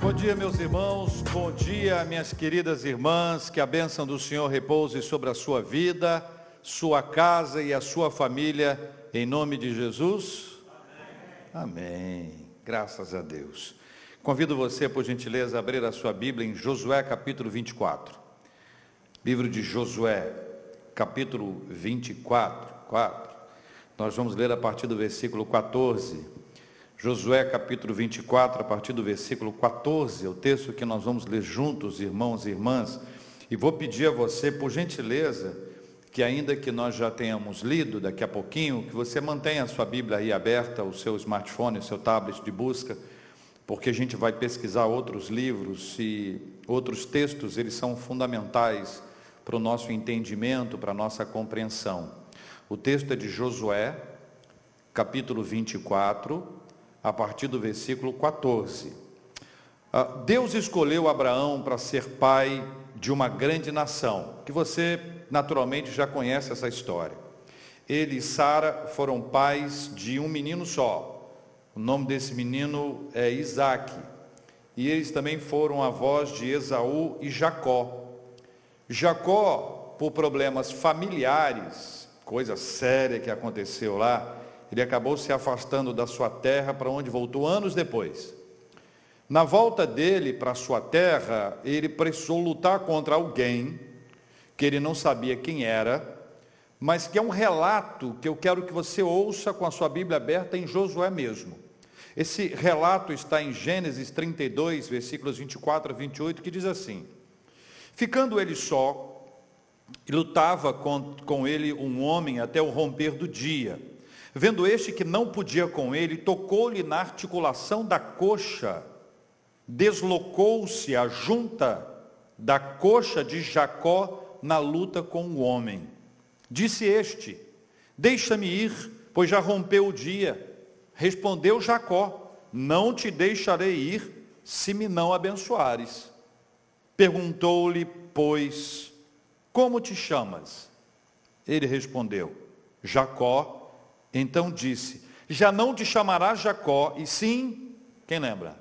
Bom dia, meus irmãos. Bom dia, minhas queridas irmãs. Que a bênção do Senhor repouse sobre a sua vida, sua casa e a sua família, em nome de Jesus. Amém. Amém. Graças a Deus. Convido você, por gentileza, a abrir a sua Bíblia em Josué capítulo 24. Livro de Josué, capítulo 24. 4. Nós vamos ler a partir do versículo 14. Josué capítulo 24, a partir do versículo 14, é o texto que nós vamos ler juntos, irmãos e irmãs. E vou pedir a você, por gentileza, que ainda que nós já tenhamos lido daqui a pouquinho, que você mantenha a sua Bíblia aí aberta, o seu smartphone, o seu tablet de busca, porque a gente vai pesquisar outros livros e outros textos, eles são fundamentais para o nosso entendimento, para a nossa compreensão. O texto é de Josué, capítulo 24, a partir do versículo 14. Ah, Deus escolheu Abraão para ser pai de uma grande nação, que você naturalmente já conhece essa história. Ele e Sara foram pais de um menino só. O nome desse menino é Isaac. E eles também foram avós de Esaú e Jacó. Jacó, por problemas familiares, coisa séria que aconteceu lá, ele acabou se afastando da sua terra, para onde voltou anos depois. Na volta dele para a sua terra, ele precisou lutar contra alguém que ele não sabia quem era, mas que é um relato que eu quero que você ouça com a sua Bíblia aberta em Josué mesmo. Esse relato está em Gênesis 32, versículos 24 a 28, que diz assim: Ficando ele só, lutava com, com ele um homem até o romper do dia. Vendo este que não podia com ele, tocou-lhe na articulação da coxa, deslocou-se a junta da coxa de Jacó na luta com o homem. Disse este: Deixa-me ir, pois já rompeu o dia. Respondeu Jacó: Não te deixarei ir, se me não abençoares. Perguntou-lhe, pois, como te chamas? Ele respondeu: Jacó então disse: Já não te chamarás Jacó, e sim, quem lembra?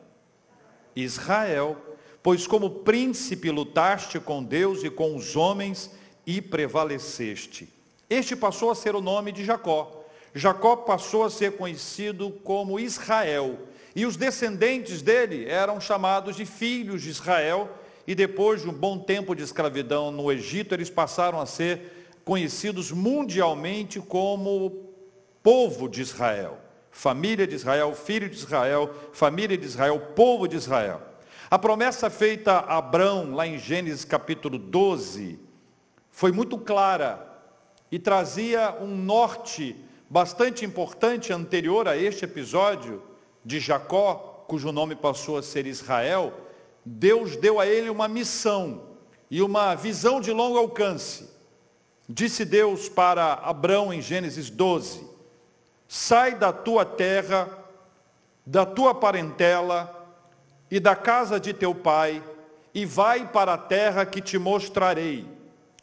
Israel, pois como príncipe lutaste com Deus e com os homens e prevaleceste. Este passou a ser o nome de Jacó. Jacó passou a ser conhecido como Israel. E os descendentes dele eram chamados de filhos de Israel. E depois de um bom tempo de escravidão no Egito, eles passaram a ser conhecidos mundialmente como povo de Israel, família de Israel, filho de Israel, família de Israel, povo de Israel. A promessa feita a Abraão, lá em Gênesis capítulo 12, foi muito clara e trazia um norte bastante importante anterior a este episódio de Jacó, cujo nome passou a ser Israel. Deus deu a ele uma missão e uma visão de longo alcance. Disse Deus para Abraão em Gênesis 12: Sai da tua terra, da tua parentela e da casa de teu pai, e vai para a terra que te mostrarei.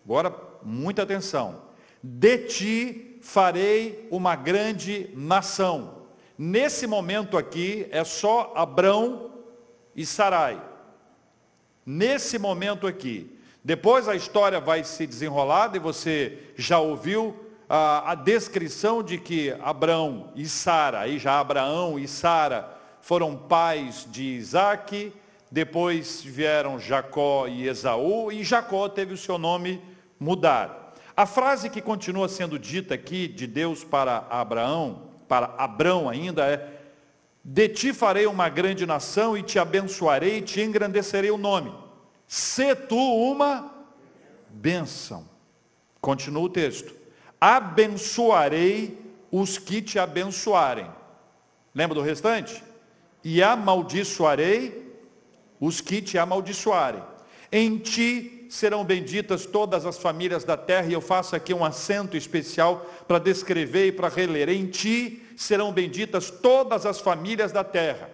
Agora, muita atenção. De ti farei uma grande nação. Nesse momento aqui é só Abrão e Sarai. Nesse momento aqui. Depois a história vai se desenrolar, e você já ouviu a, a descrição de que Abraão e Sara, aí já Abraão e Sara foram pais de Isaac, depois vieram Jacó e Esaú, e Jacó teve o seu nome mudado. A frase que continua sendo dita aqui de Deus para Abraão, para Abrão ainda é: De ti farei uma grande nação e te abençoarei e te engrandecerei o nome. Se tu uma bênção. Continua o texto abençoarei os que te abençoarem. Lembra do restante? E amaldiçoarei os que te amaldiçoarem. Em ti serão benditas todas as famílias da terra, e eu faço aqui um acento especial para descrever e para reler. Em ti serão benditas todas as famílias da terra.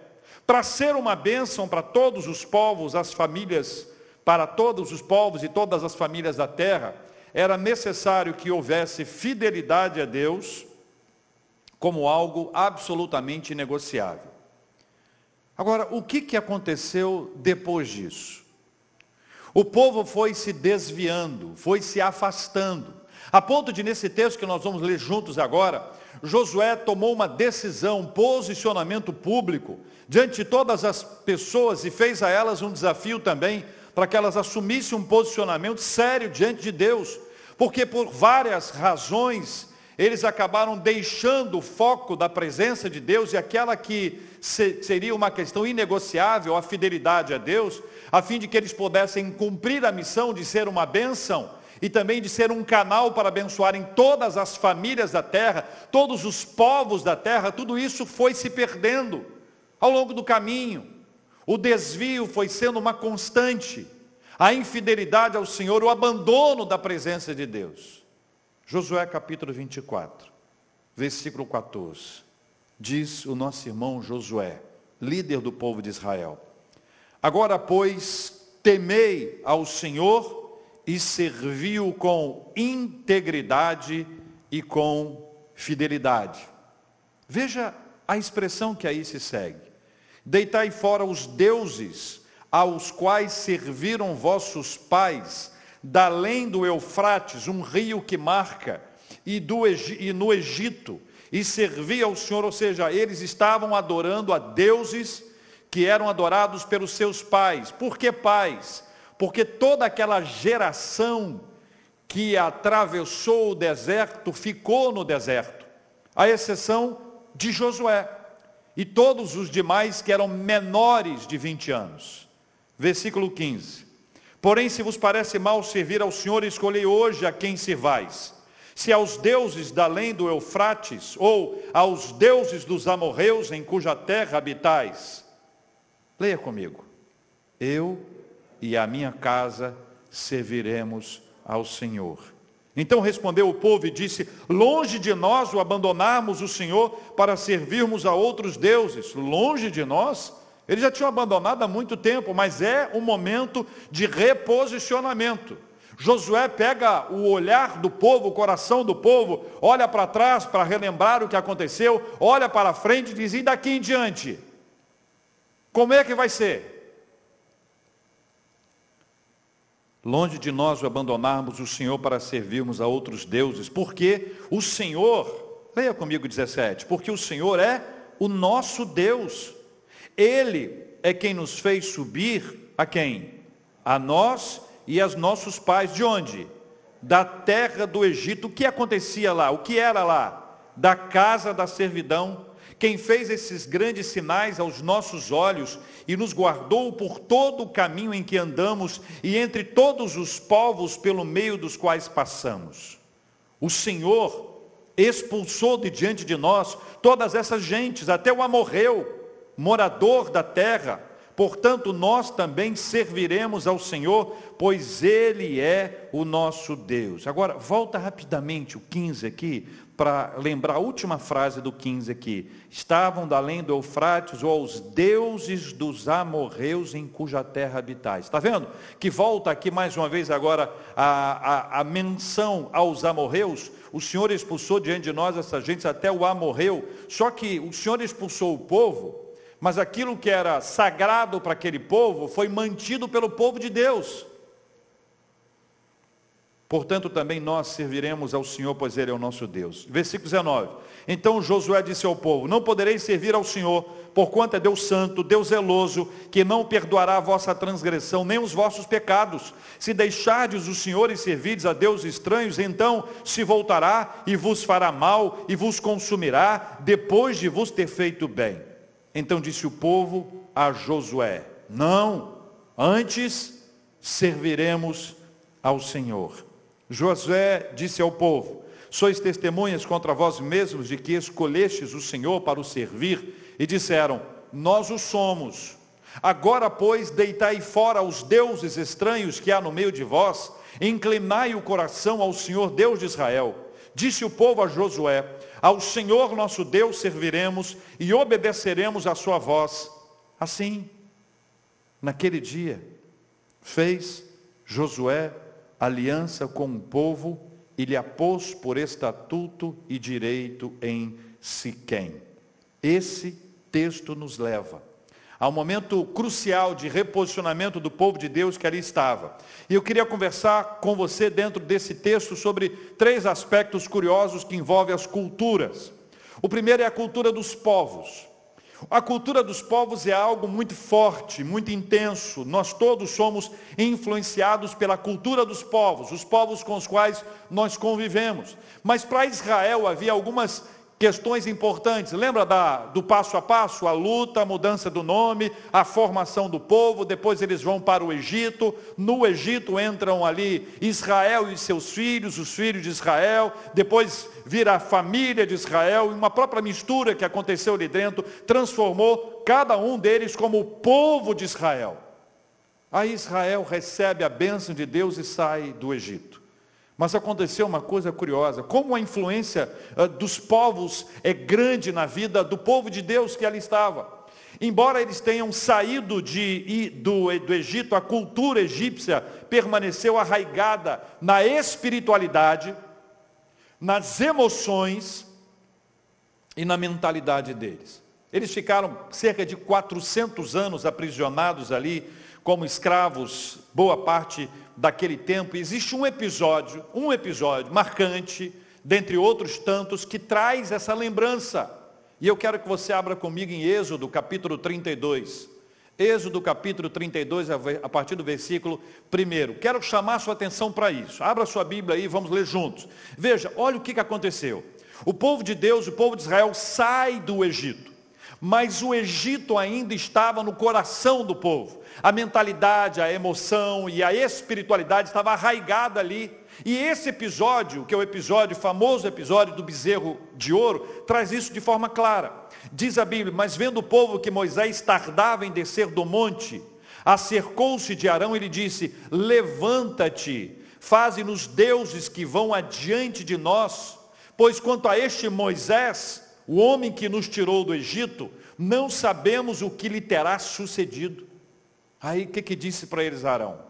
Para ser uma bênção para todos os povos, as famílias, para todos os povos e todas as famílias da terra, era necessário que houvesse fidelidade a Deus como algo absolutamente negociável. Agora, o que, que aconteceu depois disso? O povo foi se desviando, foi se afastando, a ponto de, nesse texto que nós vamos ler juntos agora, Josué tomou uma decisão, um posicionamento público, diante de todas as pessoas e fez a elas um desafio também, para que elas assumissem um posicionamento sério diante de Deus, porque por várias razões eles acabaram deixando o foco da presença de Deus e aquela que seria uma questão inegociável, a fidelidade a Deus, a fim de que eles pudessem cumprir a missão de ser uma bênção e também de ser um canal para abençoar em todas as famílias da terra, todos os povos da terra, tudo isso foi se perdendo ao longo do caminho. O desvio foi sendo uma constante, a infidelidade ao Senhor, o abandono da presença de Deus. Josué capítulo 24, versículo 14. Diz o nosso irmão Josué, líder do povo de Israel: Agora, pois, temei ao Senhor e servi-o com integridade e com fidelidade. Veja a expressão que aí se segue. Deitai fora os deuses aos quais serviram vossos pais da além do Eufrates, um rio que marca, e, do, e no Egito, e servia ao Senhor, ou seja, eles estavam adorando a deuses que eram adorados pelos seus pais. Por que pais? Porque toda aquela geração que atravessou o deserto ficou no deserto, à exceção de Josué e todos os demais que eram menores de 20 anos. Versículo 15. Porém, se vos parece mal servir ao Senhor, escolhei hoje a quem servais. Se aos deuses da além do Eufrates, ou aos deuses dos amorreus em cuja terra habitais. Leia comigo. Eu e a minha casa serviremos ao Senhor. Então respondeu o povo e disse: Longe de nós o abandonarmos o Senhor para servirmos a outros deuses. Longe de nós? Eles já tinham abandonado há muito tempo, mas é um momento de reposicionamento. Josué pega o olhar do povo, o coração do povo, olha para trás para relembrar o que aconteceu, olha para frente e diz: e daqui em diante? Como é que vai ser? Longe de nós o abandonarmos o Senhor para servirmos a outros deuses, porque o Senhor, leia comigo 17, porque o Senhor é o nosso Deus. Ele é quem nos fez subir a quem? A nós e aos nossos pais. De onde? Da terra do Egito. O que acontecia lá? O que era lá? Da casa da servidão. Quem fez esses grandes sinais aos nossos olhos e nos guardou por todo o caminho em que andamos e entre todos os povos pelo meio dos quais passamos. O Senhor expulsou de diante de nós todas essas gentes, até o amorreu morador da terra. Portanto, nós também serviremos ao Senhor, pois Ele é o nosso Deus. Agora, volta rapidamente o 15 aqui, para lembrar a última frase do 15 aqui. Estavam da além do Eufrates ou aos deuses dos amorreus em cuja terra habitais. Está vendo? Que volta aqui mais uma vez agora a, a, a menção aos amorreus. O Senhor expulsou diante de nós essa gente até o amorreu. Só que o Senhor expulsou o povo mas aquilo que era sagrado para aquele povo foi mantido pelo povo de Deus. Portanto, também nós serviremos ao Senhor, pois Ele é o nosso Deus. Versículo 19. Então Josué disse ao povo: Não podereis servir ao Senhor, porquanto é Deus santo, Deus zeloso, que não perdoará a vossa transgressão, nem os vossos pecados. Se deixardes o Senhor e servirdes a Deus estranhos, então se voltará e vos fará mal e vos consumirá, depois de vos ter feito bem. Então disse o povo a Josué: Não, antes serviremos ao Senhor. Josué disse ao povo: Sois testemunhas contra vós mesmos de que escolhestes o Senhor para o servir, e disseram: Nós o somos. Agora, pois, deitai fora os deuses estranhos que há no meio de vós, inclinai o coração ao Senhor Deus de Israel. Disse o povo a Josué: ao Senhor nosso Deus serviremos e obedeceremos à sua voz. Assim, naquele dia, fez Josué aliança com o povo e lhe apôs por estatuto e direito em Siquém. Esse texto nos leva um momento crucial de reposicionamento do povo de Deus que ali estava. E eu queria conversar com você dentro desse texto sobre três aspectos curiosos que envolvem as culturas. O primeiro é a cultura dos povos. A cultura dos povos é algo muito forte, muito intenso. Nós todos somos influenciados pela cultura dos povos, os povos com os quais nós convivemos. Mas para Israel havia algumas questões importantes. Lembra da, do passo a passo? A luta, a mudança do nome, a formação do povo, depois eles vão para o Egito. No Egito entram ali Israel e seus filhos, os filhos de Israel, depois vira a família de Israel, e uma própria mistura que aconteceu ali dentro transformou cada um deles como o povo de Israel. Aí Israel recebe a bênção de Deus e sai do Egito. Mas aconteceu uma coisa curiosa, como a influência uh, dos povos é grande na vida do povo de Deus que ali estava. Embora eles tenham saído de, do, do Egito, a cultura egípcia permaneceu arraigada na espiritualidade, nas emoções e na mentalidade deles. Eles ficaram cerca de 400 anos aprisionados ali, como escravos, boa parte daquele tempo, existe um episódio, um episódio marcante, dentre outros tantos, que traz essa lembrança. E eu quero que você abra comigo em Êxodo, capítulo 32. Êxodo, capítulo 32, a partir do versículo 1. Quero chamar sua atenção para isso. Abra sua Bíblia aí, vamos ler juntos. Veja, olha o que aconteceu. O povo de Deus, o povo de Israel, sai do Egito. Mas o Egito ainda estava no coração do povo. A mentalidade, a emoção e a espiritualidade estava arraigada ali. E esse episódio, que é o episódio, famoso episódio do bezerro de ouro, traz isso de forma clara. Diz a Bíblia, mas vendo o povo que Moisés tardava em descer do monte, acercou-se de Arão e lhe disse, levanta-te, faze-nos deuses que vão adiante de nós, pois quanto a este Moisés, o homem que nos tirou do Egito, não sabemos o que lhe terá sucedido. Aí o que, que disse para eles Arão?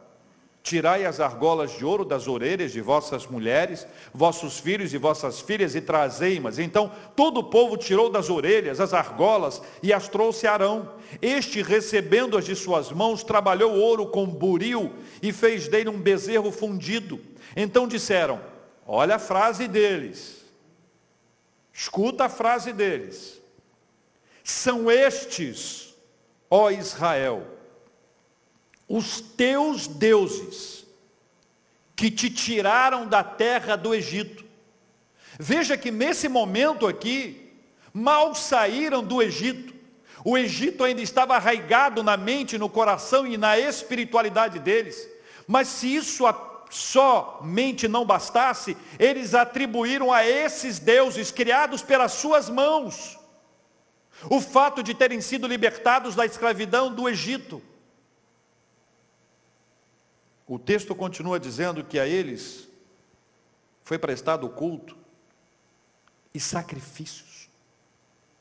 Tirai as argolas de ouro das orelhas de vossas mulheres, vossos filhos e vossas filhas, e trazei-mas. Então todo o povo tirou das orelhas as argolas e as trouxe a Arão. Este, recebendo-as de suas mãos, trabalhou ouro com buril e fez dele um bezerro fundido. Então disseram: Olha a frase deles. Escuta a frase deles. São estes, ó Israel, os teus deuses que te tiraram da terra do Egito. Veja que nesse momento aqui, mal saíram do Egito. O Egito ainda estava arraigado na mente, no coração e na espiritualidade deles. Mas se isso somente não bastasse, eles atribuíram a esses deuses criados pelas suas mãos o fato de terem sido libertados da escravidão do Egito. O texto continua dizendo que a eles foi prestado culto e sacrifícios.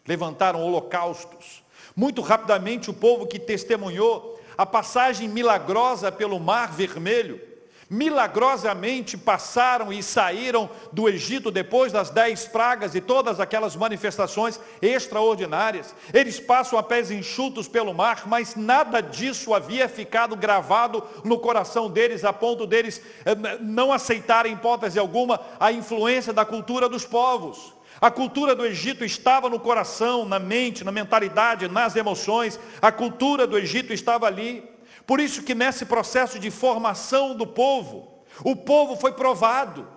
Levantaram holocaustos. Muito rapidamente o povo que testemunhou a passagem milagrosa pelo Mar Vermelho milagrosamente passaram e saíram do Egito depois das dez pragas e todas aquelas manifestações extraordinárias. Eles passam a pés enxutos pelo mar, mas nada disso havia ficado gravado no coração deles, a ponto deles eh, não aceitarem, em hipótese alguma, a influência da cultura dos povos. A cultura do Egito estava no coração, na mente, na mentalidade, nas emoções. A cultura do Egito estava ali. Por isso que nesse processo de formação do povo, o povo foi provado.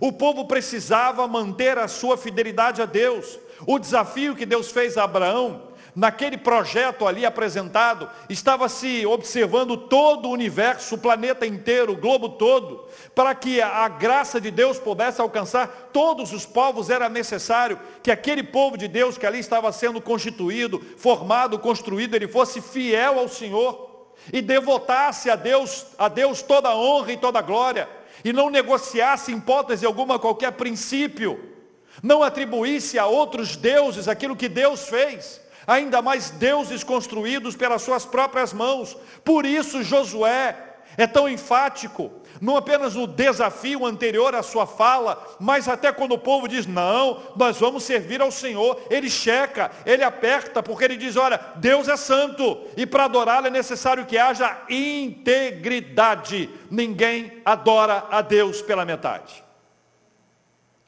O povo precisava manter a sua fidelidade a Deus. O desafio que Deus fez a Abraão, naquele projeto ali apresentado, estava se observando todo o universo, o planeta inteiro, o globo todo, para que a graça de Deus pudesse alcançar todos os povos, era necessário que aquele povo de Deus que ali estava sendo constituído, formado, construído, ele fosse fiel ao Senhor e devotasse a Deus, a Deus toda a honra e toda a glória, e não negociasse em hipótese alguma qualquer princípio, não atribuísse a outros deuses aquilo que Deus fez, ainda mais deuses construídos pelas suas próprias mãos. Por isso Josué é tão enfático, não apenas no desafio anterior à sua fala, mas até quando o povo diz, não, nós vamos servir ao Senhor, ele checa, ele aperta, porque ele diz, olha, Deus é santo, e para adorá-lo é necessário que haja integridade, ninguém adora a Deus pela metade.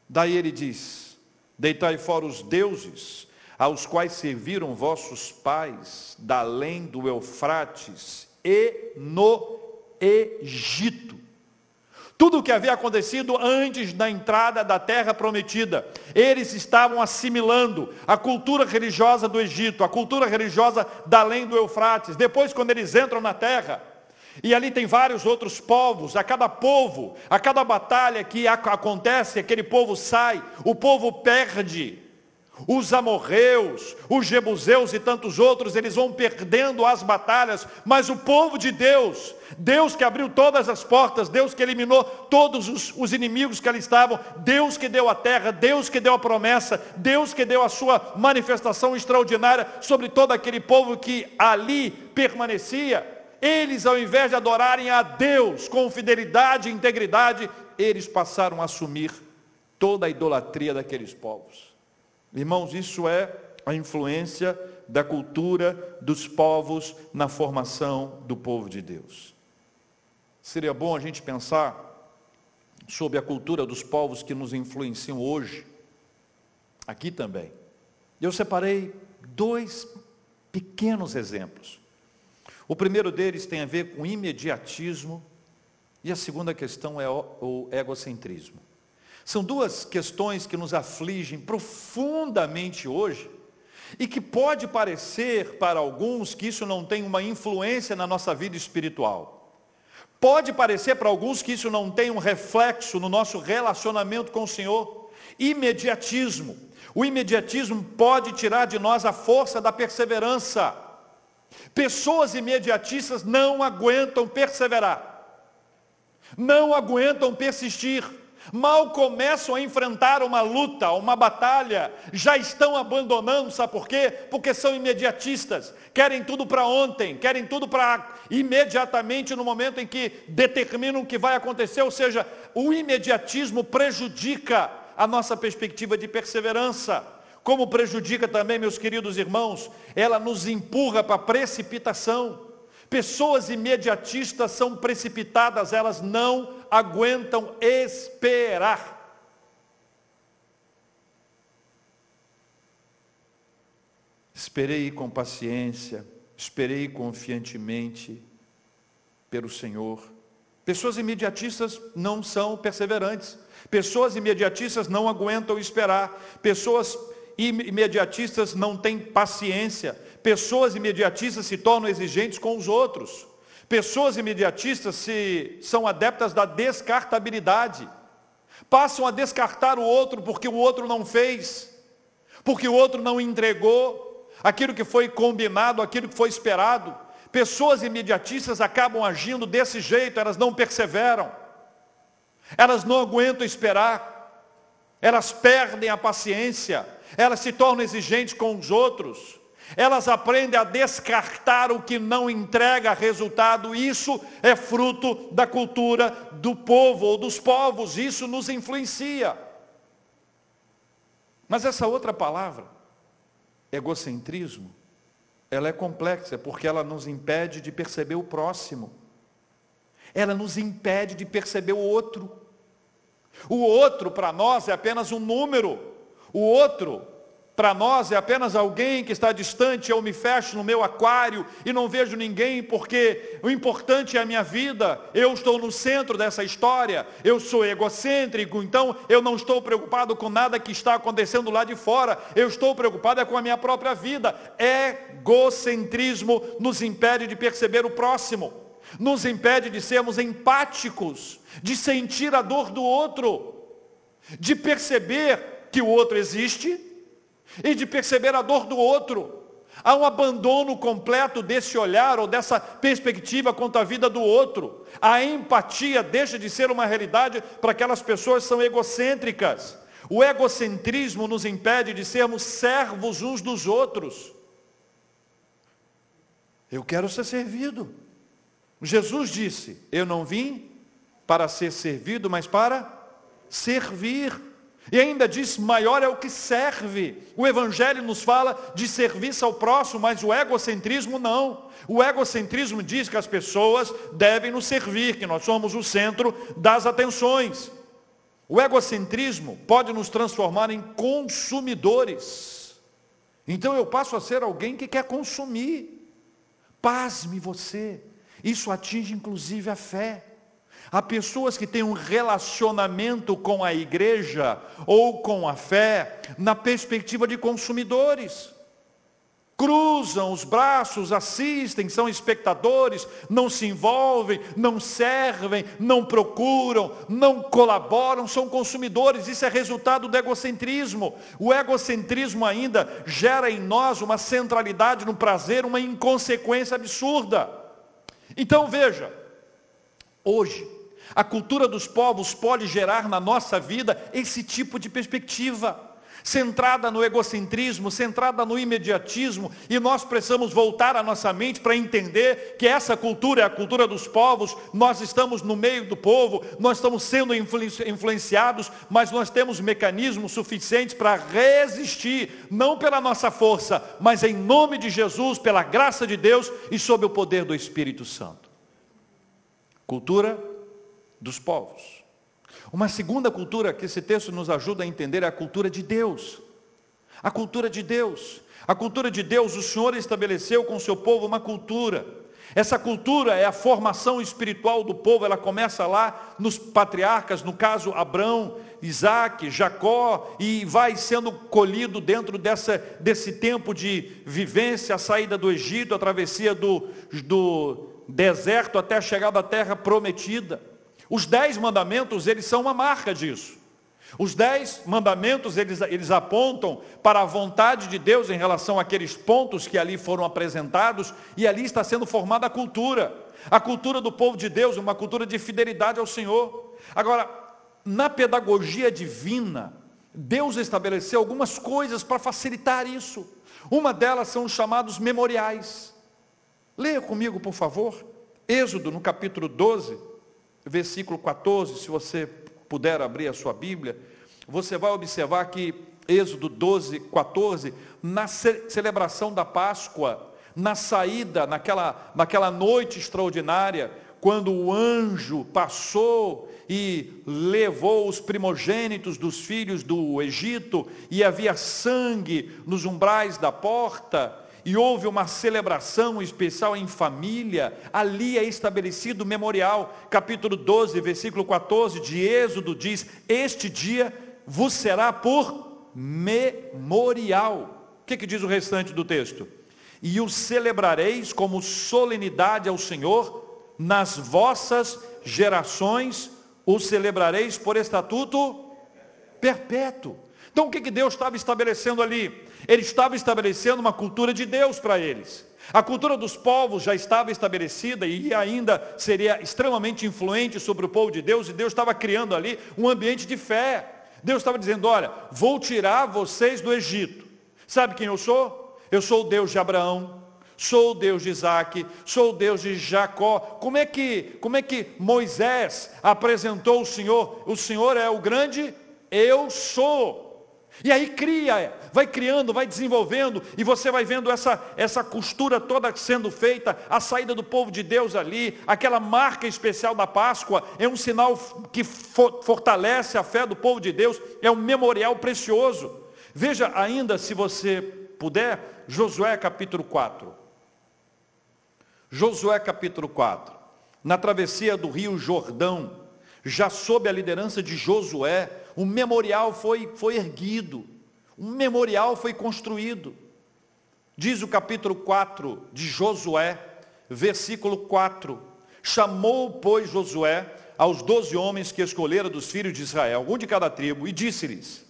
Daí ele diz, deitai fora os deuses, aos quais serviram vossos pais, da além do Eufrates e no Egito. Tudo o que havia acontecido antes da entrada da terra prometida. Eles estavam assimilando a cultura religiosa do Egito, a cultura religiosa da além do Eufrates. Depois, quando eles entram na terra, e ali tem vários outros povos, a cada povo, a cada batalha que acontece, aquele povo sai, o povo perde os amorreus, os jebuseus e tantos outros, eles vão perdendo as batalhas, mas o povo de Deus, Deus que abriu todas as portas, Deus que eliminou todos os, os, inimigos que ali estavam, Deus que deu a terra, Deus que deu a promessa, Deus que deu a sua manifestação extraordinária sobre todo aquele povo que ali permanecia, eles ao invés de adorarem a Deus com fidelidade e integridade, eles passaram a assumir toda a idolatria daqueles povos. Irmãos, isso é a influência da cultura dos povos na formação do povo de Deus. Seria bom a gente pensar sobre a cultura dos povos que nos influenciam hoje, aqui também. Eu separei dois pequenos exemplos. O primeiro deles tem a ver com imediatismo e a segunda questão é o egocentrismo. São duas questões que nos afligem profundamente hoje e que pode parecer para alguns que isso não tem uma influência na nossa vida espiritual. Pode parecer para alguns que isso não tem um reflexo no nosso relacionamento com o Senhor. Imediatismo. O imediatismo pode tirar de nós a força da perseverança. Pessoas imediatistas não aguentam perseverar, não aguentam persistir. Mal começam a enfrentar uma luta, uma batalha, já estão abandonando, sabe por quê? Porque são imediatistas, querem tudo para ontem, querem tudo para imediatamente no momento em que determinam o que vai acontecer, ou seja, o imediatismo prejudica a nossa perspectiva de perseverança. Como prejudica também, meus queridos irmãos, ela nos empurra para a precipitação. Pessoas imediatistas são precipitadas, elas não aguentam esperar. Esperei com paciência, esperei confiantemente pelo Senhor. Pessoas imediatistas não são perseverantes. Pessoas imediatistas não aguentam esperar. Pessoas imediatistas não têm paciência. Pessoas imediatistas se tornam exigentes com os outros. Pessoas imediatistas se, são adeptas da descartabilidade. Passam a descartar o outro porque o outro não fez, porque o outro não entregou aquilo que foi combinado, aquilo que foi esperado. Pessoas imediatistas acabam agindo desse jeito, elas não perseveram, elas não aguentam esperar, elas perdem a paciência, elas se tornam exigentes com os outros. Elas aprendem a descartar o que não entrega resultado. Isso é fruto da cultura do povo ou dos povos. Isso nos influencia. Mas essa outra palavra, egocentrismo, ela é complexa porque ela nos impede de perceber o próximo. Ela nos impede de perceber o outro. O outro para nós é apenas um número. O outro para nós é apenas alguém que está distante, eu me fecho no meu aquário e não vejo ninguém, porque o importante é a minha vida, eu estou no centro dessa história, eu sou egocêntrico, então eu não estou preocupado com nada que está acontecendo lá de fora, eu estou preocupado é com a minha própria vida. Egocentrismo nos impede de perceber o próximo, nos impede de sermos empáticos, de sentir a dor do outro, de perceber que o outro existe e de perceber a dor do outro. Há um abandono completo desse olhar ou dessa perspectiva quanto à vida do outro. A empatia deixa de ser uma realidade para aquelas pessoas que são egocêntricas. O egocentrismo nos impede de sermos servos uns dos outros. Eu quero ser servido. Jesus disse: Eu não vim para ser servido, mas para servir. E ainda diz: maior é o que serve. O Evangelho nos fala de serviço ao próximo, mas o egocentrismo não. O egocentrismo diz que as pessoas devem nos servir, que nós somos o centro das atenções. O egocentrismo pode nos transformar em consumidores. Então eu passo a ser alguém que quer consumir. Pasme você. Isso atinge inclusive a fé. Há pessoas que têm um relacionamento com a igreja ou com a fé na perspectiva de consumidores. Cruzam os braços, assistem, são espectadores, não se envolvem, não servem, não procuram, não colaboram, são consumidores. Isso é resultado do egocentrismo. O egocentrismo ainda gera em nós uma centralidade no prazer, uma inconsequência absurda. Então veja, hoje, a cultura dos povos pode gerar na nossa vida esse tipo de perspectiva, centrada no egocentrismo, centrada no imediatismo, e nós precisamos voltar a nossa mente para entender que essa cultura é a cultura dos povos, nós estamos no meio do povo, nós estamos sendo influenciados, mas nós temos mecanismos suficientes para resistir, não pela nossa força, mas em nome de Jesus, pela graça de Deus e sob o poder do Espírito Santo. Cultura dos povos. Uma segunda cultura que esse texto nos ajuda a entender é a cultura de Deus. A cultura de Deus. A cultura de Deus, o Senhor estabeleceu com o seu povo uma cultura. Essa cultura é a formação espiritual do povo, ela começa lá nos patriarcas, no caso Abraão, Isaac, Jacó, e vai sendo colhido dentro dessa, desse tempo de vivência, a saída do Egito, a travessia do, do deserto até a chegada à terra prometida. Os dez mandamentos, eles são uma marca disso. Os dez mandamentos, eles, eles apontam para a vontade de Deus em relação àqueles pontos que ali foram apresentados, e ali está sendo formada a cultura. A cultura do povo de Deus, uma cultura de fidelidade ao Senhor. Agora, na pedagogia divina, Deus estabeleceu algumas coisas para facilitar isso. Uma delas são os chamados memoriais. Leia comigo, por favor, Êxodo, no capítulo 12 versículo 14, se você puder abrir a sua Bíblia, você vai observar que Êxodo 12, 14, na celebração da Páscoa, na saída, naquela, naquela noite extraordinária, quando o anjo passou e levou os primogênitos dos filhos do Egito, e havia sangue nos umbrais da porta, e houve uma celebração especial em família, ali é estabelecido o memorial. Capítulo 12, versículo 14 de Êxodo diz: Este dia vos será por memorial. O que, que diz o restante do texto? E o celebrareis como solenidade ao Senhor nas vossas gerações, o celebrareis por estatuto perpétuo. Então o que, que Deus estava estabelecendo ali? Ele estava estabelecendo uma cultura de Deus para eles. A cultura dos povos já estava estabelecida e ainda seria extremamente influente sobre o povo de Deus, e Deus estava criando ali um ambiente de fé. Deus estava dizendo: Olha, vou tirar vocês do Egito. Sabe quem eu sou? Eu sou o Deus de Abraão, sou o Deus de Isaac, sou o Deus de Jacó. Como é que, como é que Moisés apresentou o Senhor? O Senhor é o grande eu sou. E aí cria, vai criando, vai desenvolvendo, e você vai vendo essa, essa costura toda sendo feita, a saída do povo de Deus ali, aquela marca especial da Páscoa, é um sinal que fortalece a fé do povo de Deus, é um memorial precioso. Veja ainda, se você puder, Josué capítulo 4. Josué capítulo 4. Na travessia do rio Jordão, já sob a liderança de Josué, um memorial foi, foi erguido, um memorial foi construído. Diz o capítulo 4 de Josué, versículo 4: Chamou, pois, Josué aos doze homens que escolhera dos filhos de Israel, um de cada tribo, e disse-lhes: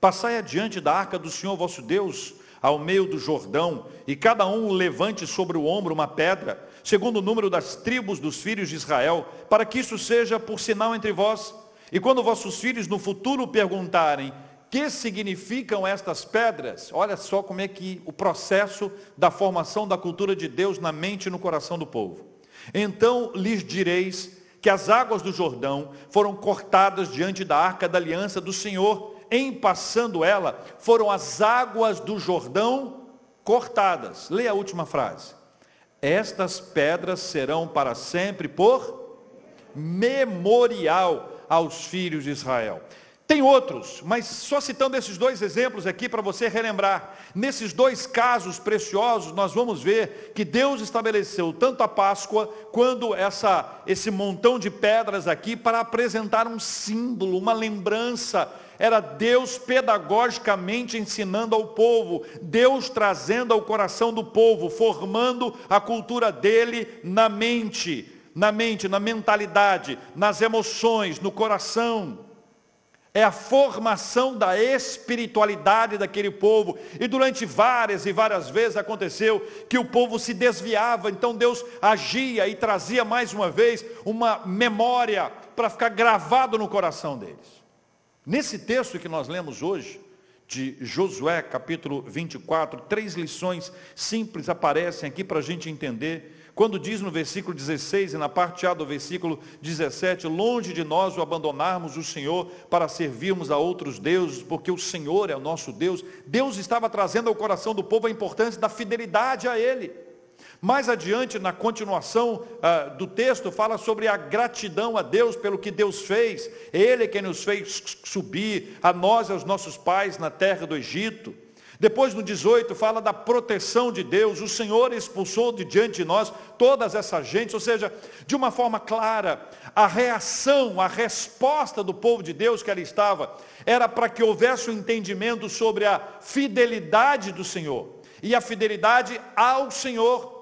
Passai adiante da arca do Senhor vosso Deus, ao meio do Jordão, e cada um levante sobre o ombro uma pedra, segundo o número das tribos dos filhos de Israel, para que isso seja por sinal entre vós. E quando vossos filhos no futuro perguntarem que significam estas pedras, olha só como é que o processo da formação da cultura de Deus na mente e no coração do povo. Então lhes direis que as águas do Jordão foram cortadas diante da arca da aliança do Senhor, em passando ela, foram as águas do Jordão cortadas. Leia a última frase. Estas pedras serão para sempre por memorial aos filhos de Israel. Tem outros, mas só citando esses dois exemplos aqui para você relembrar. Nesses dois casos preciosos, nós vamos ver que Deus estabeleceu tanto a Páscoa quanto essa, esse montão de pedras aqui para apresentar um símbolo, uma lembrança. Era Deus pedagogicamente ensinando ao povo, Deus trazendo ao coração do povo, formando a cultura dele na mente, na mente, na mentalidade, nas emoções, no coração é a formação da espiritualidade daquele povo. E durante várias e várias vezes aconteceu que o povo se desviava, então Deus agia e trazia mais uma vez uma memória para ficar gravado no coração deles. Nesse texto que nós lemos hoje, de Josué, capítulo 24, três lições simples aparecem aqui para a gente entender quando diz no versículo 16 e na parte A do versículo 17, longe de nós o abandonarmos o Senhor para servirmos a outros deuses, porque o Senhor é o nosso Deus, Deus estava trazendo ao coração do povo a importância da fidelidade a Ele. Mais adiante, na continuação ah, do texto, fala sobre a gratidão a Deus pelo que Deus fez. Ele é quem nos fez subir, a nós e aos nossos pais, na terra do Egito. Depois no 18 fala da proteção de Deus, o Senhor expulsou de diante de nós todas essas gentes, ou seja, de uma forma clara, a reação, a resposta do povo de Deus que ali estava, era para que houvesse um entendimento sobre a fidelidade do Senhor, e a fidelidade ao Senhor,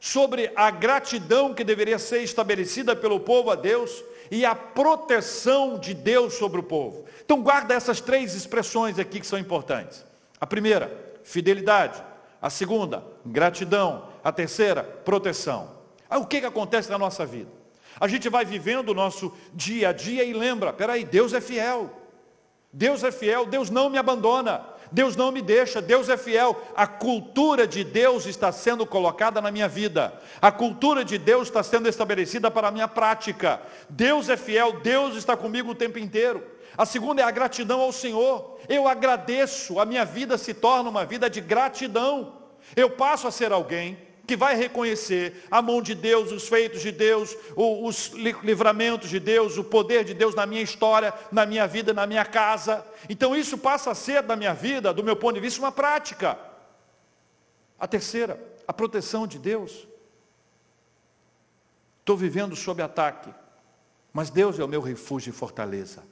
sobre a gratidão que deveria ser estabelecida pelo povo a Deus, e a proteção de Deus sobre o povo. Então guarda essas três expressões aqui que são importantes. A primeira, fidelidade. A segunda, gratidão. A terceira, proteção. Aí o que, que acontece na nossa vida? A gente vai vivendo o nosso dia a dia e lembra, peraí, Deus é fiel. Deus é fiel, Deus não me abandona. Deus não me deixa, Deus é fiel. A cultura de Deus está sendo colocada na minha vida. A cultura de Deus está sendo estabelecida para a minha prática. Deus é fiel, Deus está comigo o tempo inteiro. A segunda é a gratidão ao Senhor. Eu agradeço, a minha vida se torna uma vida de gratidão. Eu passo a ser alguém que vai reconhecer a mão de Deus, os feitos de Deus, os livramentos de Deus, o poder de Deus na minha história, na minha vida, na minha casa. Então isso passa a ser da minha vida, do meu ponto de vista, uma prática. A terceira, a proteção de Deus. Estou vivendo sob ataque, mas Deus é o meu refúgio e fortaleza.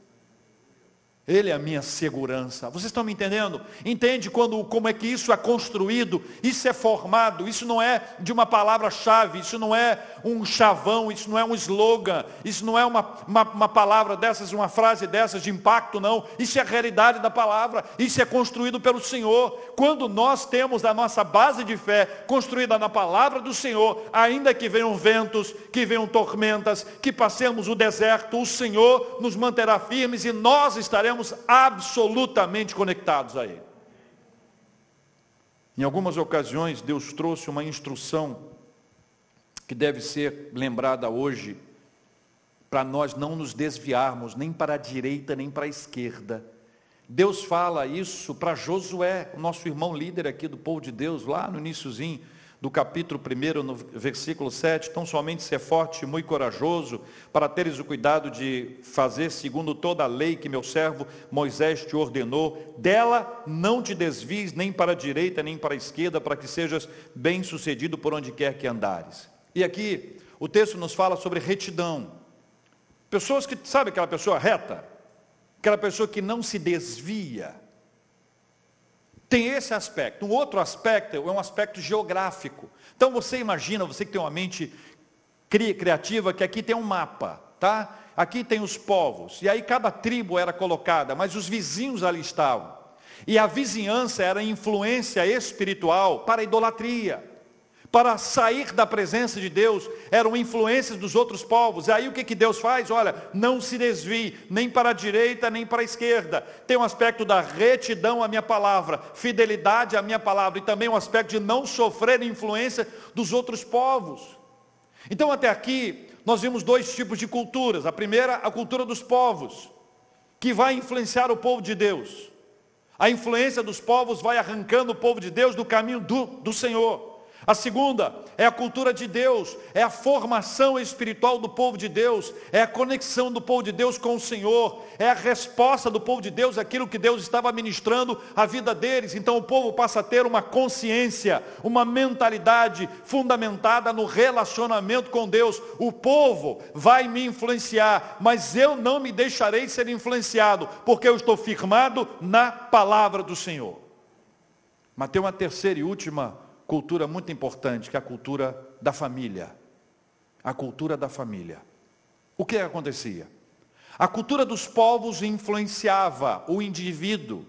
Ele é a minha segurança. Vocês estão me entendendo? Entende quando, como é que isso é construído, isso é formado, isso não é de uma palavra-chave, isso não é um chavão, isso não é um slogan, isso não é uma, uma, uma, palavra dessas, uma frase dessas de impacto, não. Isso é a realidade da palavra, isso é construído pelo Senhor. Quando nós temos a nossa base de fé construída na palavra do Senhor, ainda que venham ventos, que venham tormentas, que passemos o deserto, o Senhor nos manterá firmes e nós estaremos estaremos absolutamente conectados a Ele. Em algumas ocasiões, Deus trouxe uma instrução que deve ser lembrada hoje, para nós não nos desviarmos nem para a direita nem para a esquerda. Deus fala isso para Josué, nosso irmão líder aqui do povo de Deus, lá no iníciozinho do capítulo 1, no versículo 7, tão somente ser forte e muito corajoso, para teres o cuidado de fazer segundo toda a lei que meu servo Moisés te ordenou, dela não te desvies nem para a direita nem para a esquerda, para que sejas bem sucedido por onde quer que andares. E aqui o texto nos fala sobre retidão. Pessoas que, sabe aquela pessoa reta? Aquela pessoa que não se desvia tem esse aspecto. Um outro aspecto é um aspecto geográfico. Então você imagina, você que tem uma mente criativa, que aqui tem um mapa, tá? Aqui tem os povos, e aí cada tribo era colocada, mas os vizinhos ali estavam. E a vizinhança era influência espiritual para a idolatria para sair da presença de Deus eram influências dos outros povos. E aí o que, que Deus faz? Olha, não se desvie nem para a direita nem para a esquerda. Tem um aspecto da retidão à minha palavra, fidelidade à minha palavra, e também um aspecto de não sofrer influência dos outros povos. Então, até aqui, nós vimos dois tipos de culturas. A primeira, a cultura dos povos, que vai influenciar o povo de Deus. A influência dos povos vai arrancando o povo de Deus do caminho do, do Senhor. A segunda é a cultura de Deus, é a formação espiritual do povo de Deus, é a conexão do povo de Deus com o Senhor, é a resposta do povo de Deus àquilo que Deus estava ministrando à vida deles. Então o povo passa a ter uma consciência, uma mentalidade fundamentada no relacionamento com Deus. O povo vai me influenciar, mas eu não me deixarei ser influenciado, porque eu estou firmado na palavra do Senhor. Mas tem uma terceira e última cultura muito importante, que é a cultura da família. A cultura da família. O que acontecia? A cultura dos povos influenciava o indivíduo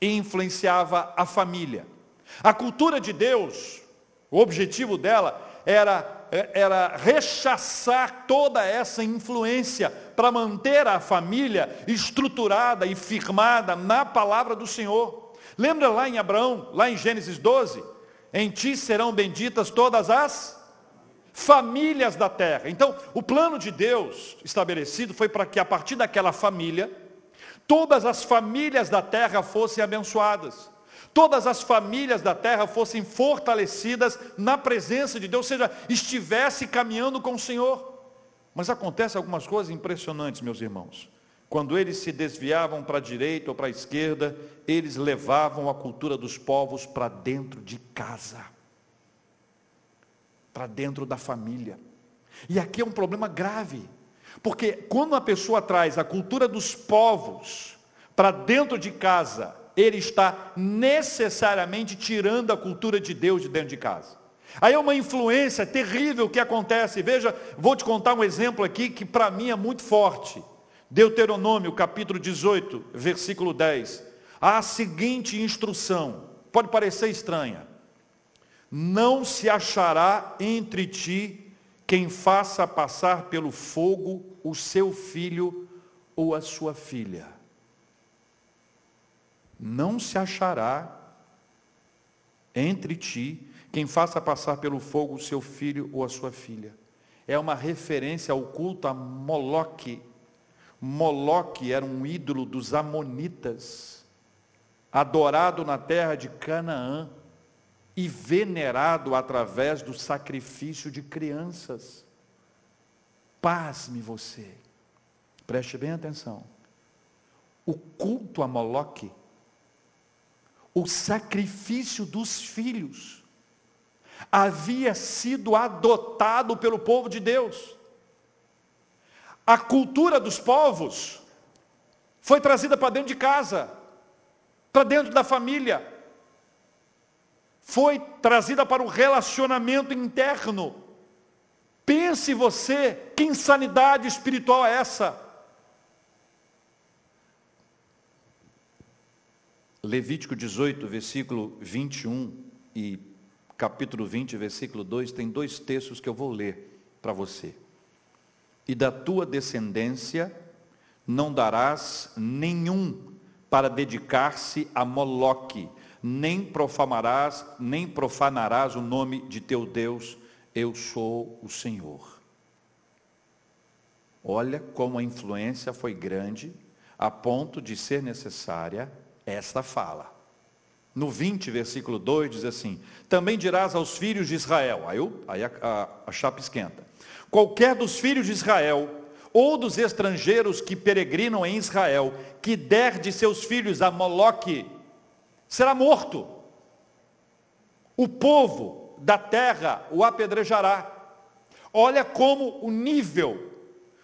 e influenciava a família. A cultura de Deus, o objetivo dela era era rechaçar toda essa influência para manter a família estruturada e firmada na palavra do Senhor. Lembra lá em Abraão, lá em Gênesis 12? Em ti serão benditas todas as famílias da terra. Então, o plano de Deus estabelecido foi para que a partir daquela família, todas as famílias da terra fossem abençoadas. Todas as famílias da terra fossem fortalecidas na presença de Deus, ou seja, estivesse caminhando com o Senhor. Mas acontece algumas coisas impressionantes, meus irmãos. Quando eles se desviavam para a direita ou para a esquerda, eles levavam a cultura dos povos para dentro de casa, para dentro da família. E aqui é um problema grave, porque quando uma pessoa traz a cultura dos povos para dentro de casa, ele está necessariamente tirando a cultura de Deus de dentro de casa. Aí é uma influência terrível que acontece. Veja, vou te contar um exemplo aqui que para mim é muito forte. Deuteronômio capítulo 18, versículo 10. Há a seguinte instrução, pode parecer estranha. Não se achará entre ti quem faça passar pelo fogo o seu filho ou a sua filha. Não se achará entre ti quem faça passar pelo fogo o seu filho ou a sua filha. É uma referência ao culto a Moloque Moloque era um ídolo dos amonitas, adorado na terra de Canaã e venerado através do sacrifício de crianças. Pasme você, preste bem atenção. O culto a Moloque, o sacrifício dos filhos, havia sido adotado pelo povo de Deus. A cultura dos povos foi trazida para dentro de casa, para dentro da família. Foi trazida para o relacionamento interno. Pense você, que insanidade espiritual é essa? Levítico 18, versículo 21 e capítulo 20, versículo 2, tem dois textos que eu vou ler para você e da tua descendência não darás nenhum para dedicar-se a Moloque, nem profanarás, nem profanarás o nome de teu Deus, eu sou o Senhor. Olha como a influência foi grande, a ponto de ser necessária esta fala. No 20, versículo 2, diz assim: Também dirás aos filhos de Israel, aí, aí a, a, a chapa esquenta Qualquer dos filhos de Israel, ou dos estrangeiros que peregrinam em Israel, que der de seus filhos a Moloque, será morto. O povo da terra o apedrejará. Olha como o nível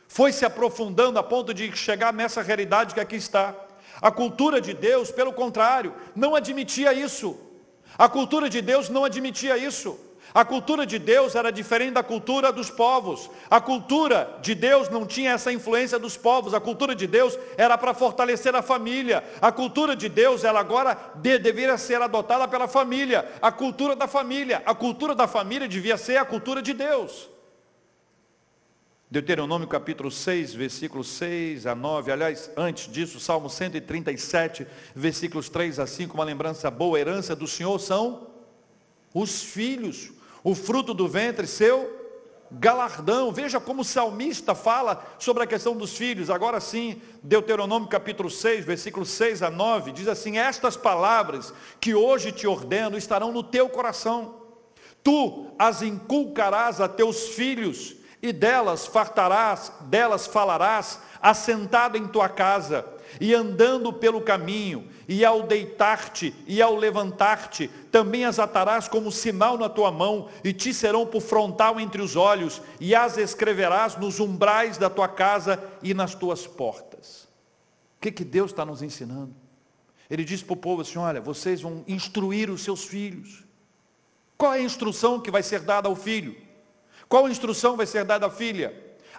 foi se aprofundando a ponto de chegar nessa realidade que aqui está. A cultura de Deus, pelo contrário, não admitia isso. A cultura de Deus não admitia isso. A cultura de Deus era diferente da cultura dos povos. A cultura de Deus não tinha essa influência dos povos. A cultura de Deus era para fortalecer a família. A cultura de Deus, ela agora de, deveria ser adotada pela família. A cultura da família. A cultura da família devia ser a cultura de Deus. Deuteronômio capítulo 6, versículos 6 a 9. Aliás, antes disso, Salmo 137, versículos 3 a 5. Uma lembrança boa, herança do Senhor são os filhos o fruto do ventre seu galardão. Veja como o salmista fala sobre a questão dos filhos. Agora sim, Deuteronômio capítulo 6, versículos 6 a 9, diz assim: Estas palavras que hoje te ordeno estarão no teu coração. Tu as inculcarás a teus filhos, e delas fartarás, delas falarás, assentado em tua casa e andando pelo caminho, e ao deitar-te e ao levantar-te, também as atarás como sinal na tua mão, e te serão por frontal entre os olhos, e as escreverás nos umbrais da tua casa e nas tuas portas. O que, que Deus está nos ensinando? Ele diz para o povo assim: olha, vocês vão instruir os seus filhos. Qual é a instrução que vai ser dada ao filho? Qual instrução vai ser dada à filha?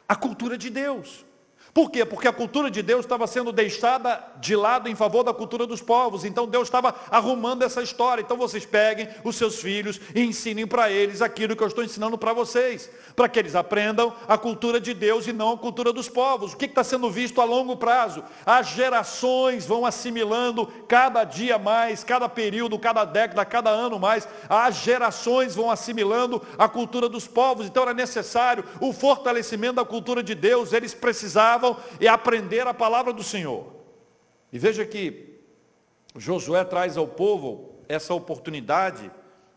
A cultura de Deus. Por quê? Porque a cultura de Deus estava sendo deixada de lado em favor da cultura dos povos. Então Deus estava arrumando essa história. Então vocês peguem os seus filhos e ensinem para eles aquilo que eu estou ensinando para vocês. Para que eles aprendam a cultura de Deus e não a cultura dos povos. O que está sendo visto a longo prazo? As gerações vão assimilando cada dia mais, cada período, cada década, cada ano mais. As gerações vão assimilando a cultura dos povos. Então era necessário o fortalecimento da cultura de Deus. Eles precisavam e aprender a palavra do Senhor. E veja que Josué traz ao povo essa oportunidade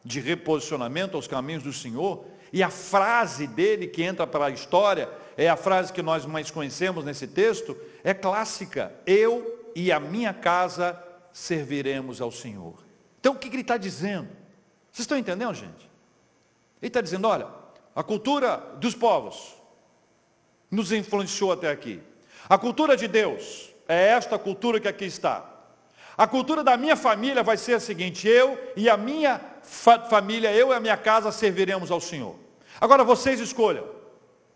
de reposicionamento aos caminhos do Senhor, e a frase dele que entra para a história, é a frase que nós mais conhecemos nesse texto, é clássica: Eu e a minha casa serviremos ao Senhor. Então o que ele está dizendo? Vocês estão entendendo, gente? Ele está dizendo: olha, a cultura dos povos, nos influenciou até aqui. A cultura de Deus é esta cultura que aqui está. A cultura da minha família vai ser a seguinte: eu e a minha fa família, eu e a minha casa serviremos ao Senhor. Agora vocês escolham.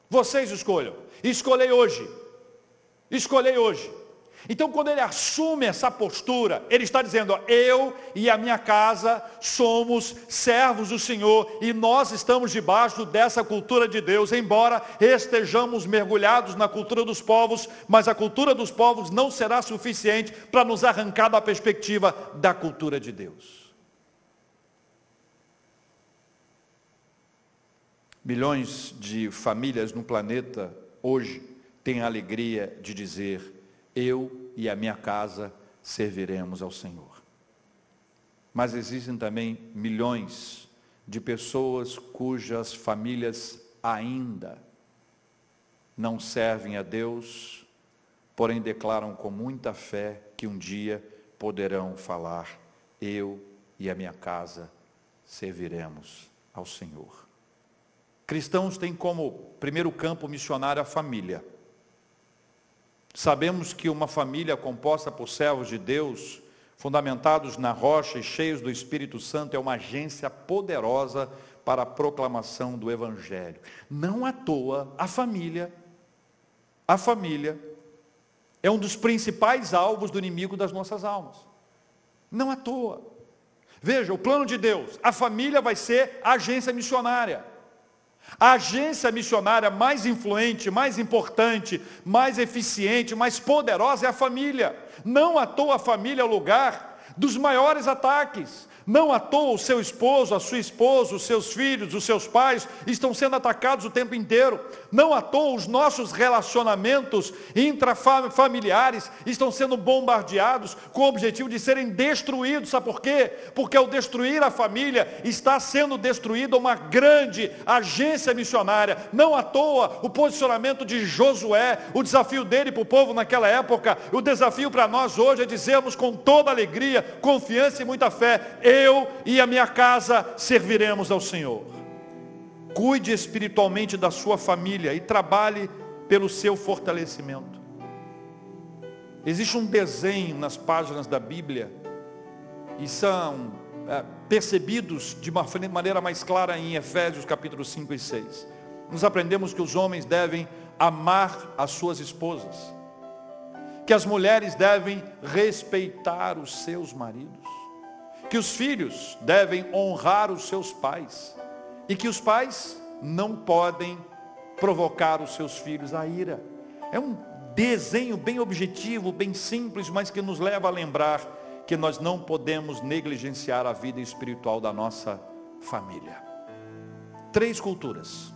Vocês escolham. Escolhei hoje. Escolhei hoje. Então, quando ele assume essa postura, ele está dizendo: ó, Eu e a minha casa somos servos do Senhor e nós estamos debaixo dessa cultura de Deus, embora estejamos mergulhados na cultura dos povos, mas a cultura dos povos não será suficiente para nos arrancar da perspectiva da cultura de Deus. Milhões de famílias no planeta hoje têm a alegria de dizer: eu e a minha casa serviremos ao Senhor. Mas existem também milhões de pessoas cujas famílias ainda não servem a Deus, porém declaram com muita fé que um dia poderão falar: Eu e a minha casa serviremos ao Senhor. Cristãos têm como primeiro campo missionário a família. Sabemos que uma família composta por servos de Deus, fundamentados na rocha e cheios do Espírito Santo, é uma agência poderosa para a proclamação do Evangelho. Não à toa, a família, a família, é um dos principais alvos do inimigo das nossas almas. Não à toa. Veja, o plano de Deus, a família vai ser a agência missionária. A agência missionária mais influente, mais importante, mais eficiente, mais poderosa é a família. Não à toa a família é o lugar dos maiores ataques, não à toa o seu esposo, a sua esposa, os seus filhos, os seus pais estão sendo atacados o tempo inteiro. Não à toa os nossos relacionamentos intrafamiliares estão sendo bombardeados com o objetivo de serem destruídos. Sabe por quê? Porque ao destruir a família está sendo destruída uma grande agência missionária. Não à toa o posicionamento de Josué, o desafio dele para o povo naquela época, o desafio para nós hoje é dizermos com toda alegria, confiança e muita fé, eu e a minha casa serviremos ao Senhor. Cuide espiritualmente da sua família e trabalhe pelo seu fortalecimento. Existe um desenho nas páginas da Bíblia e são é, percebidos de uma maneira mais clara em Efésios capítulo 5 e 6. Nos aprendemos que os homens devem amar as suas esposas, que as mulheres devem respeitar os seus maridos que os filhos devem honrar os seus pais e que os pais não podem provocar os seus filhos à ira. É um desenho bem objetivo, bem simples, mas que nos leva a lembrar que nós não podemos negligenciar a vida espiritual da nossa família. Três culturas.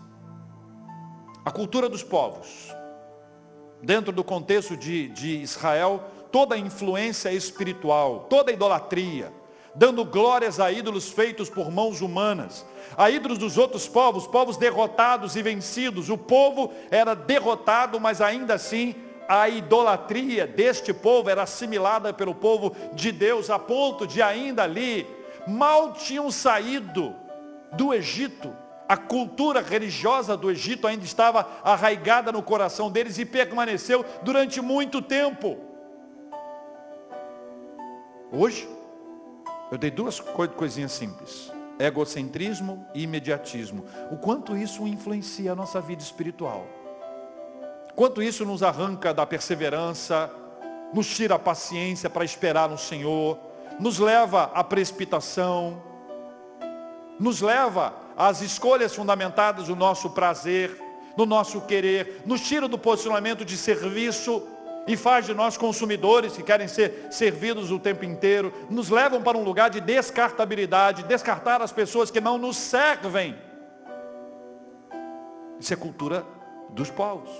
A cultura dos povos. Dentro do contexto de, de Israel, toda a influência espiritual, toda a idolatria, dando glórias a ídolos feitos por mãos humanas, a ídolos dos outros povos, povos derrotados e vencidos. O povo era derrotado, mas ainda assim a idolatria deste povo era assimilada pelo povo de Deus, a ponto de ainda ali, mal tinham saído do Egito, a cultura religiosa do Egito ainda estava arraigada no coração deles e permaneceu durante muito tempo. Hoje, eu dei duas coisinhas simples: egocentrismo e imediatismo. O quanto isso influencia a nossa vida espiritual. Quanto isso nos arranca da perseverança, nos tira a paciência para esperar no Senhor, nos leva à precipitação, nos leva às escolhas fundamentadas no nosso prazer, no nosso querer, nos tira do posicionamento de serviço e faz de nós consumidores que querem ser servidos o tempo inteiro, nos levam para um lugar de descartabilidade, descartar as pessoas que não nos servem. Isso é cultura dos povos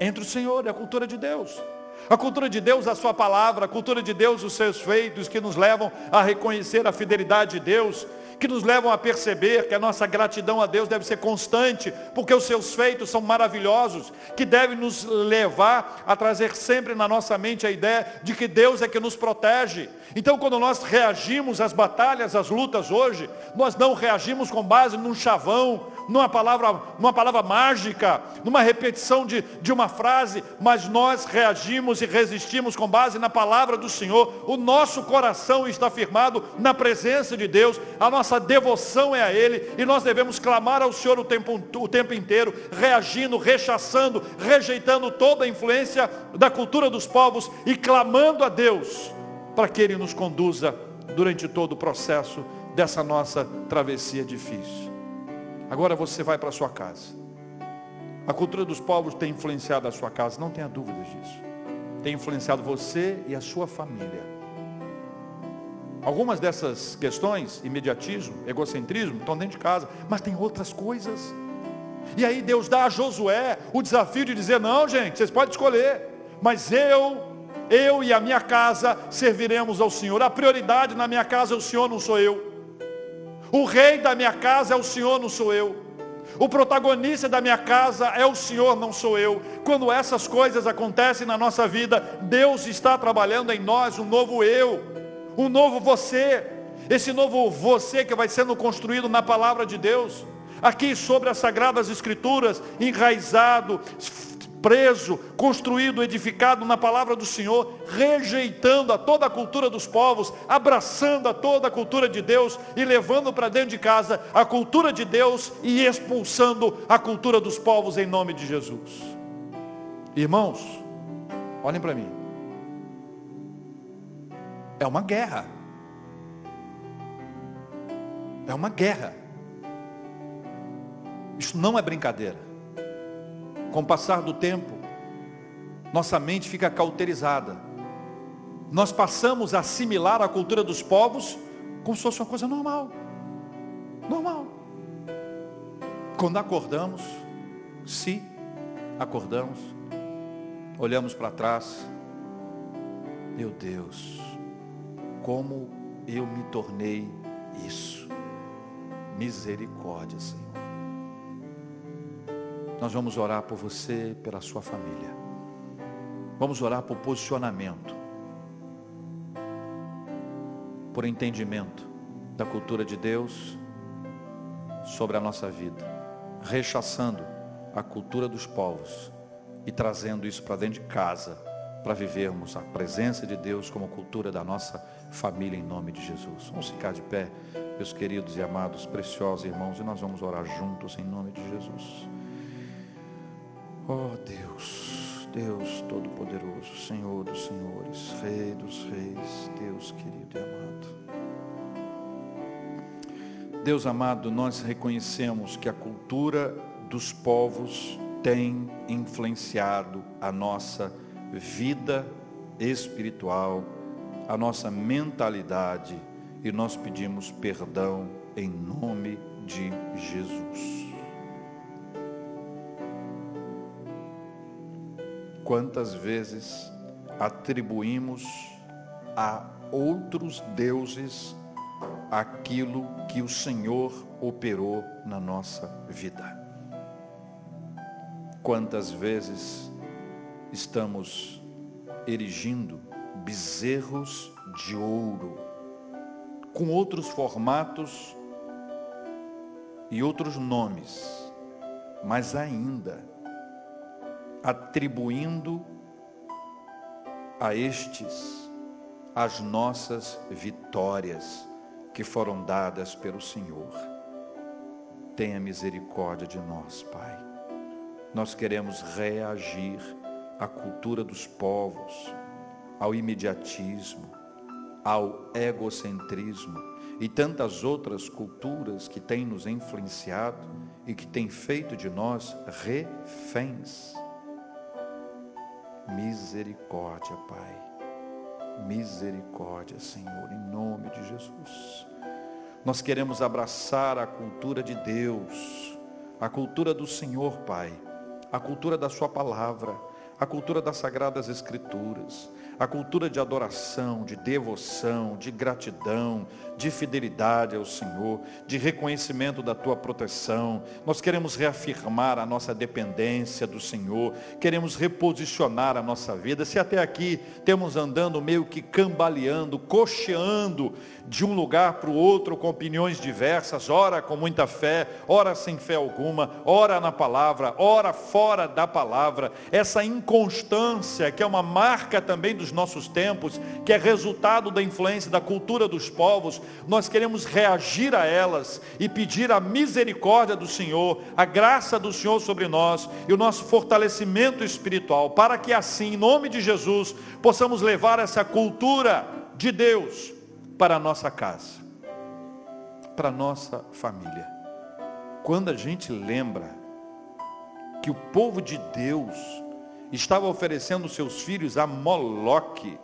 entre o Senhor e a cultura de Deus. A cultura de Deus, a sua palavra, a cultura de Deus, os seus feitos que nos levam a reconhecer a fidelidade de Deus, que nos levam a perceber que a nossa gratidão a Deus deve ser constante, porque os seus feitos são maravilhosos, que deve nos levar a trazer sempre na nossa mente a ideia de que Deus é que nos protege. Então, quando nós reagimos às batalhas, às lutas hoje, nós não reagimos com base num chavão, numa palavra, numa palavra mágica, numa repetição de, de uma frase, mas nós reagimos e resistimos com base na palavra do Senhor. O nosso coração está firmado na presença de Deus, a nossa devoção é a Ele, e nós devemos clamar ao Senhor o tempo, o tempo inteiro, reagindo, rechaçando, rejeitando toda a influência da cultura dos povos e clamando a Deus para que Ele nos conduza durante todo o processo dessa nossa travessia difícil. Agora você vai para sua casa. A cultura dos povos tem influenciado a sua casa, não tenha dúvidas disso. Tem influenciado você e a sua família. Algumas dessas questões, imediatismo, egocentrismo, estão dentro de casa, mas tem outras coisas. E aí Deus dá a Josué o desafio de dizer: não, gente, vocês podem escolher, mas eu, eu e a minha casa serviremos ao Senhor. A prioridade na minha casa é o Senhor, não sou eu. O rei da minha casa é o Senhor, não sou eu. O protagonista da minha casa é o Senhor, não sou eu. Quando essas coisas acontecem na nossa vida, Deus está trabalhando em nós um novo eu, um novo você. Esse novo você que vai sendo construído na palavra de Deus. Aqui sobre as sagradas escrituras, enraizado, preso, construído, edificado na palavra do Senhor, rejeitando a toda a cultura dos povos, abraçando a toda a cultura de Deus e levando para dentro de casa a cultura de Deus e expulsando a cultura dos povos em nome de Jesus. Irmãos, olhem para mim. É uma guerra. É uma guerra. Isso não é brincadeira com o passar do tempo, nossa mente fica cauterizada. Nós passamos a assimilar a cultura dos povos como se fosse uma coisa normal. Normal. Quando acordamos, se acordamos, olhamos para trás, meu Deus, como eu me tornei isso. Misericórdia, Senhor. Nós vamos orar por você, pela sua família. Vamos orar por posicionamento, por entendimento da cultura de Deus sobre a nossa vida, rechaçando a cultura dos povos e trazendo isso para dentro de casa, para vivermos a presença de Deus como cultura da nossa família em nome de Jesus. Vamos ficar de pé, meus queridos e amados, preciosos irmãos, e nós vamos orar juntos em nome de Jesus. Oh Deus, Deus Todo-Poderoso, Senhor dos Senhores, Rei dos Reis, Deus querido e amado. Deus amado, nós reconhecemos que a cultura dos povos tem influenciado a nossa vida espiritual, a nossa mentalidade, e nós pedimos perdão em nome de Jesus. Quantas vezes atribuímos a outros deuses aquilo que o Senhor operou na nossa vida. Quantas vezes estamos erigindo bezerros de ouro, com outros formatos e outros nomes, mas ainda atribuindo a estes as nossas vitórias que foram dadas pelo Senhor. Tenha misericórdia de nós, Pai. Nós queremos reagir à cultura dos povos, ao imediatismo, ao egocentrismo e tantas outras culturas que têm nos influenciado e que têm feito de nós reféns. Misericórdia, Pai. Misericórdia, Senhor, em nome de Jesus. Nós queremos abraçar a cultura de Deus, a cultura do Senhor, Pai, a cultura da Sua palavra, a cultura das Sagradas Escrituras, a cultura de adoração, de devoção, de gratidão, de fidelidade ao Senhor, de reconhecimento da tua proteção. Nós queremos reafirmar a nossa dependência do Senhor, queremos reposicionar a nossa vida. Se até aqui temos andando meio que cambaleando, cocheando de um lugar para o outro com opiniões diversas, ora com muita fé, ora sem fé alguma, ora na palavra, ora fora da palavra, essa inconstância que é uma marca também dos nossos tempos, que é resultado da influência da cultura dos povos, nós queremos reagir a elas e pedir a misericórdia do Senhor, a graça do Senhor sobre nós e o nosso fortalecimento espiritual, para que assim, em nome de Jesus, possamos levar essa cultura de Deus para a nossa casa, para a nossa família. Quando a gente lembra que o povo de Deus estava oferecendo seus filhos a Moloque,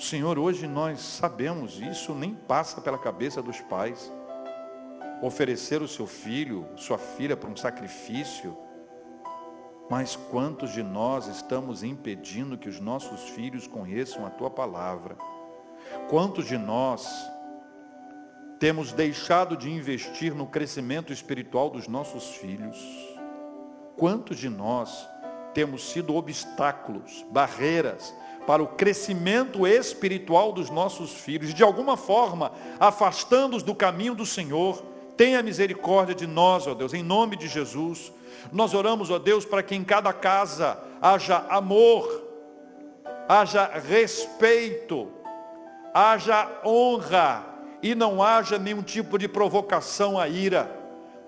Senhor, hoje nós sabemos, isso nem passa pela cabeça dos pais. Oferecer o seu filho, sua filha para um sacrifício. Mas quantos de nós estamos impedindo que os nossos filhos conheçam a tua palavra? Quantos de nós temos deixado de investir no crescimento espiritual dos nossos filhos? Quantos de nós temos sido obstáculos, barreiras para o crescimento espiritual dos nossos filhos, de alguma forma afastando-os do caminho do Senhor. Tenha misericórdia de nós, ó Deus, em nome de Jesus. Nós oramos, ó Deus, para que em cada casa haja amor, haja respeito, haja honra e não haja nenhum tipo de provocação à ira,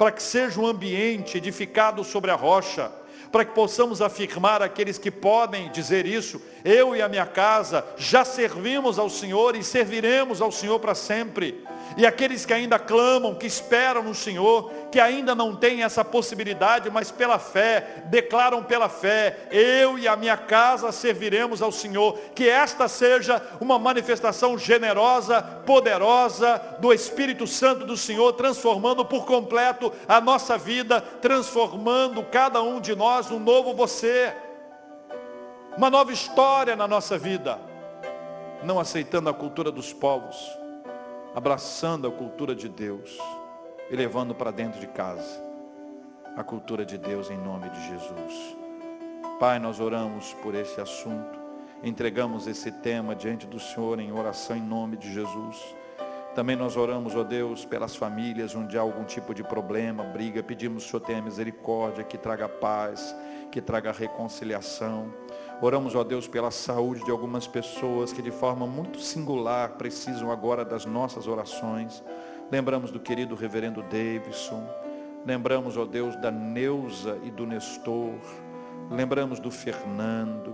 para que seja um ambiente edificado sobre a rocha para que possamos afirmar aqueles que podem dizer isso, eu e a minha casa já servimos ao Senhor e serviremos ao Senhor para sempre. E aqueles que ainda clamam, que esperam no Senhor, que ainda não têm essa possibilidade, mas pela fé, declaram pela fé, eu e a minha casa serviremos ao Senhor. Que esta seja uma manifestação generosa, poderosa do Espírito Santo do Senhor, transformando por completo a nossa vida, transformando cada um de nós num novo você, uma nova história na nossa vida, não aceitando a cultura dos povos abraçando a cultura de Deus e levando para dentro de casa a cultura de Deus em nome de Jesus. Pai, nós oramos por esse assunto, entregamos esse tema diante do Senhor em oração em nome de Jesus. Também nós oramos, ó Deus, pelas famílias onde há algum tipo de problema, briga, pedimos que o Senhor tenha misericórdia, que traga paz, que traga reconciliação. Oramos, ó Deus, pela saúde de algumas pessoas que de forma muito singular precisam agora das nossas orações. Lembramos do querido reverendo Davidson. Lembramos, ó Deus, da Neuza e do Nestor. Lembramos do Fernando,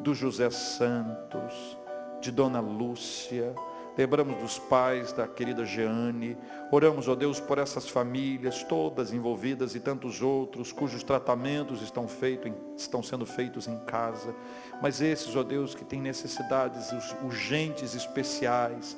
do José Santos, de Dona Lúcia Lembramos dos pais da querida Jeane. Oramos, ó Deus, por essas famílias todas envolvidas e tantos outros cujos tratamentos estão, feito, estão sendo feitos em casa. Mas esses, ó Deus, que têm necessidades urgentes, especiais,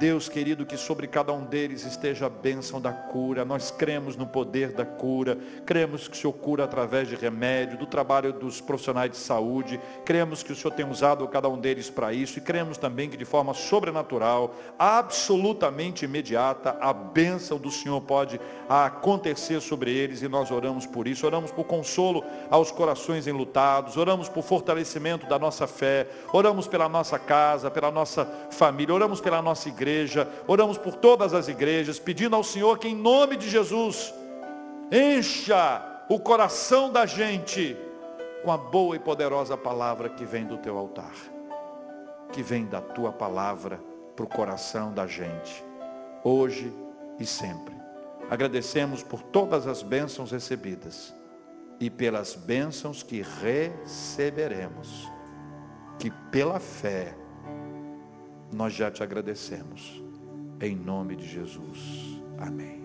Deus querido, que sobre cada um deles esteja a bênção da cura. Nós cremos no poder da cura, cremos que o Senhor cura através de remédio, do trabalho dos profissionais de saúde, cremos que o Senhor tem usado cada um deles para isso. E cremos também que de forma sobrenatural, absolutamente imediata, a bênção do Senhor pode acontecer sobre eles. E nós oramos por isso. Oramos por consolo aos corações enlutados, oramos por fortalecimento da nossa fé, oramos pela nossa casa, pela nossa família, oramos pela nossa igreja igreja, oramos por todas as igrejas, pedindo ao Senhor que em nome de Jesus encha o coração da gente com a boa e poderosa palavra que vem do teu altar, que vem da tua palavra para o coração da gente, hoje e sempre. Agradecemos por todas as bênçãos recebidas e pelas bênçãos que receberemos, que pela fé nós já te agradecemos. Em nome de Jesus. Amém.